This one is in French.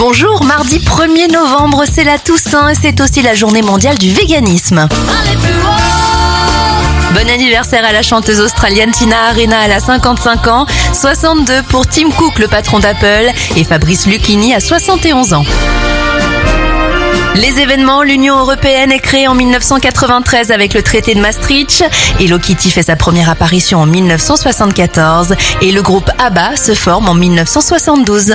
Bonjour, mardi 1er novembre, c'est la Toussaint et c'est aussi la journée mondiale du véganisme. Bon anniversaire à la chanteuse australienne Tina Arena, elle a 55 ans, 62 pour Tim Cook, le patron d'Apple, et Fabrice Lucchini à 71 ans. Les événements, l'Union européenne est créée en 1993 avec le traité de Maastricht. Hello Kitty fait sa première apparition en 1974 et le groupe ABBA se forme en 1972.